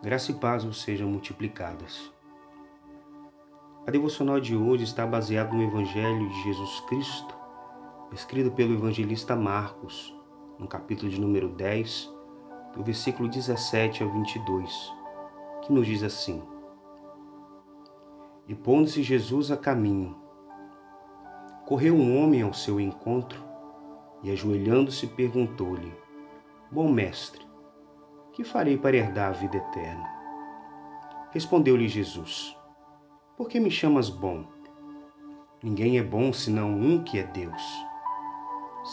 Graça e paz vos sejam multiplicadas. A devocional de hoje está baseada no Evangelho de Jesus Cristo, escrito pelo evangelista Marcos, no capítulo de número 10, do versículo 17 ao 22, que nos diz assim: E pondo-se Jesus a caminho, correu um homem ao seu encontro e, ajoelhando-se, perguntou-lhe: Bom mestre, que farei para herdar a vida eterna? Respondeu-lhe Jesus: Por que me chamas bom? Ninguém é bom senão um que é Deus.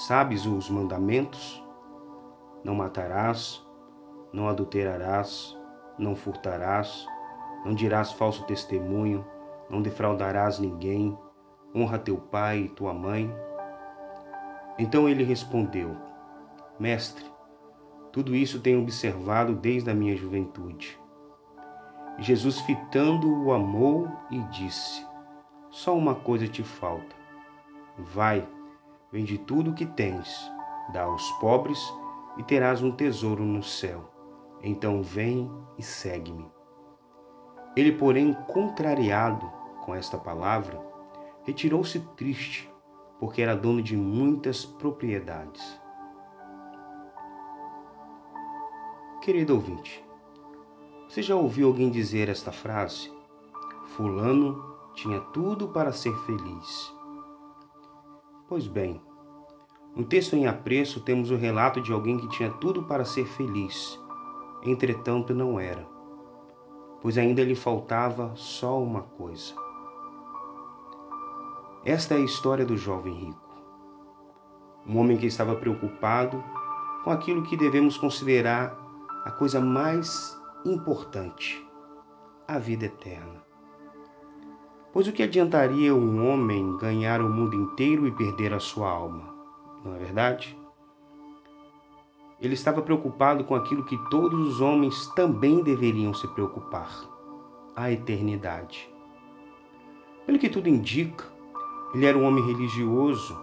Sabes os mandamentos? Não matarás, não adulterarás, não furtarás, não dirás falso testemunho, não defraudarás ninguém, honra teu pai e tua mãe. Então ele respondeu: Mestre, tudo isso tenho observado desde a minha juventude. Jesus, fitando-o, amou e disse: Só uma coisa te falta. Vai, vende tudo o que tens, dá aos pobres e terás um tesouro no céu. Então vem e segue-me. Ele, porém, contrariado com esta palavra, retirou-se triste, porque era dono de muitas propriedades. Querido ouvinte, você já ouviu alguém dizer esta frase? Fulano tinha tudo para ser feliz. Pois bem, no texto em apreço temos o relato de alguém que tinha tudo para ser feliz, entretanto não era, pois ainda lhe faltava só uma coisa. Esta é a história do jovem rico. Um homem que estava preocupado com aquilo que devemos considerar a coisa mais importante, a vida eterna. Pois o que adiantaria um homem ganhar o mundo inteiro e perder a sua alma? Não é verdade? Ele estava preocupado com aquilo que todos os homens também deveriam se preocupar: a eternidade. Pelo que tudo indica, ele era um homem religioso,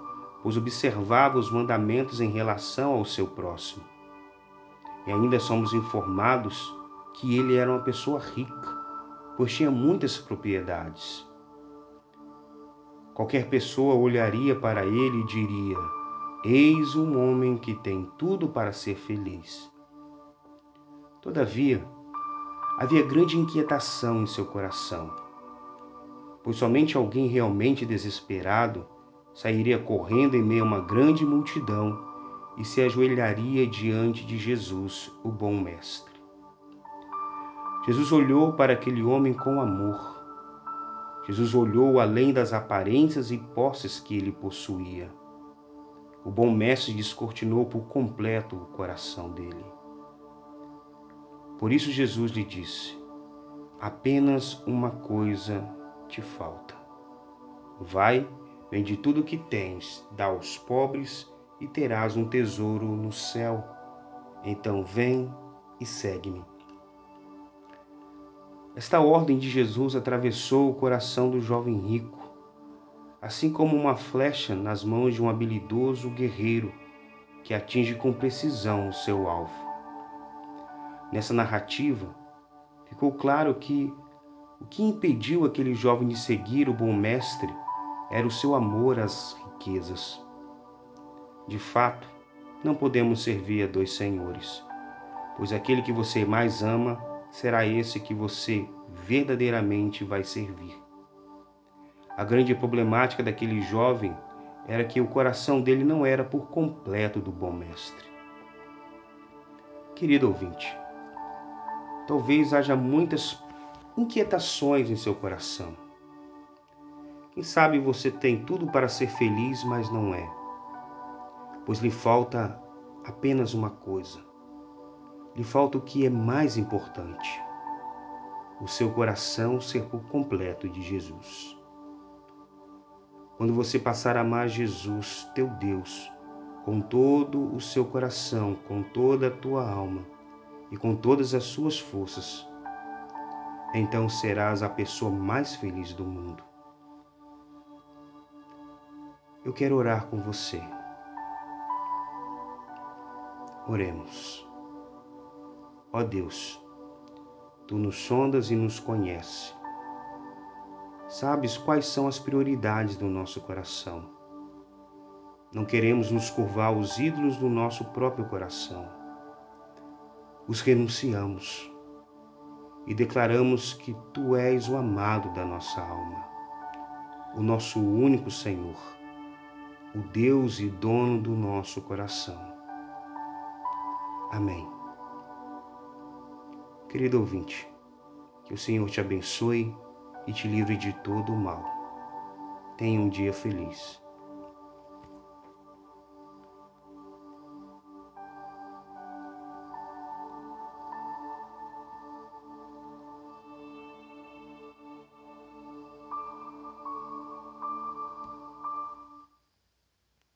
pois observava os mandamentos em relação ao seu próximo. E ainda somos informados que ele era uma pessoa rica, pois tinha muitas propriedades. Qualquer pessoa olharia para ele e diria: Eis um homem que tem tudo para ser feliz. Todavia, havia grande inquietação em seu coração, pois somente alguém realmente desesperado sairia correndo em meio a uma grande multidão e se ajoelharia diante de Jesus, o bom Mestre. Jesus olhou para aquele homem com amor. Jesus olhou além das aparências e posses que ele possuía. O bom Mestre descortinou por completo o coração dele. Por isso Jesus lhe disse: Apenas uma coisa te falta. Vai, vende tudo o que tens, dá aos pobres e terás um tesouro no céu. Então vem e segue-me. Esta ordem de Jesus atravessou o coração do jovem rico, assim como uma flecha nas mãos de um habilidoso guerreiro que atinge com precisão o seu alvo. Nessa narrativa, ficou claro que o que impediu aquele jovem de seguir o bom mestre era o seu amor às riquezas. De fato, não podemos servir a dois senhores, pois aquele que você mais ama será esse que você verdadeiramente vai servir. A grande problemática daquele jovem era que o coração dele não era por completo do bom mestre. Querido ouvinte, talvez haja muitas inquietações em seu coração. Quem sabe você tem tudo para ser feliz, mas não é pois lhe falta apenas uma coisa. Lhe falta o que é mais importante: o seu coração ser por completo de Jesus. Quando você passar a amar Jesus, teu Deus, com todo o seu coração, com toda a tua alma e com todas as suas forças, então serás a pessoa mais feliz do mundo. Eu quero orar com você. Oremos. Ó Deus, Tu nos sondas e nos conhece. Sabes quais são as prioridades do nosso coração. Não queremos nos curvar aos ídolos do nosso próprio coração. Os renunciamos e declaramos que Tu és o amado da nossa alma, o nosso único Senhor, o Deus e dono do nosso coração. Amém. Querido ouvinte, que o Senhor te abençoe e te livre de todo o mal. Tenha um dia feliz.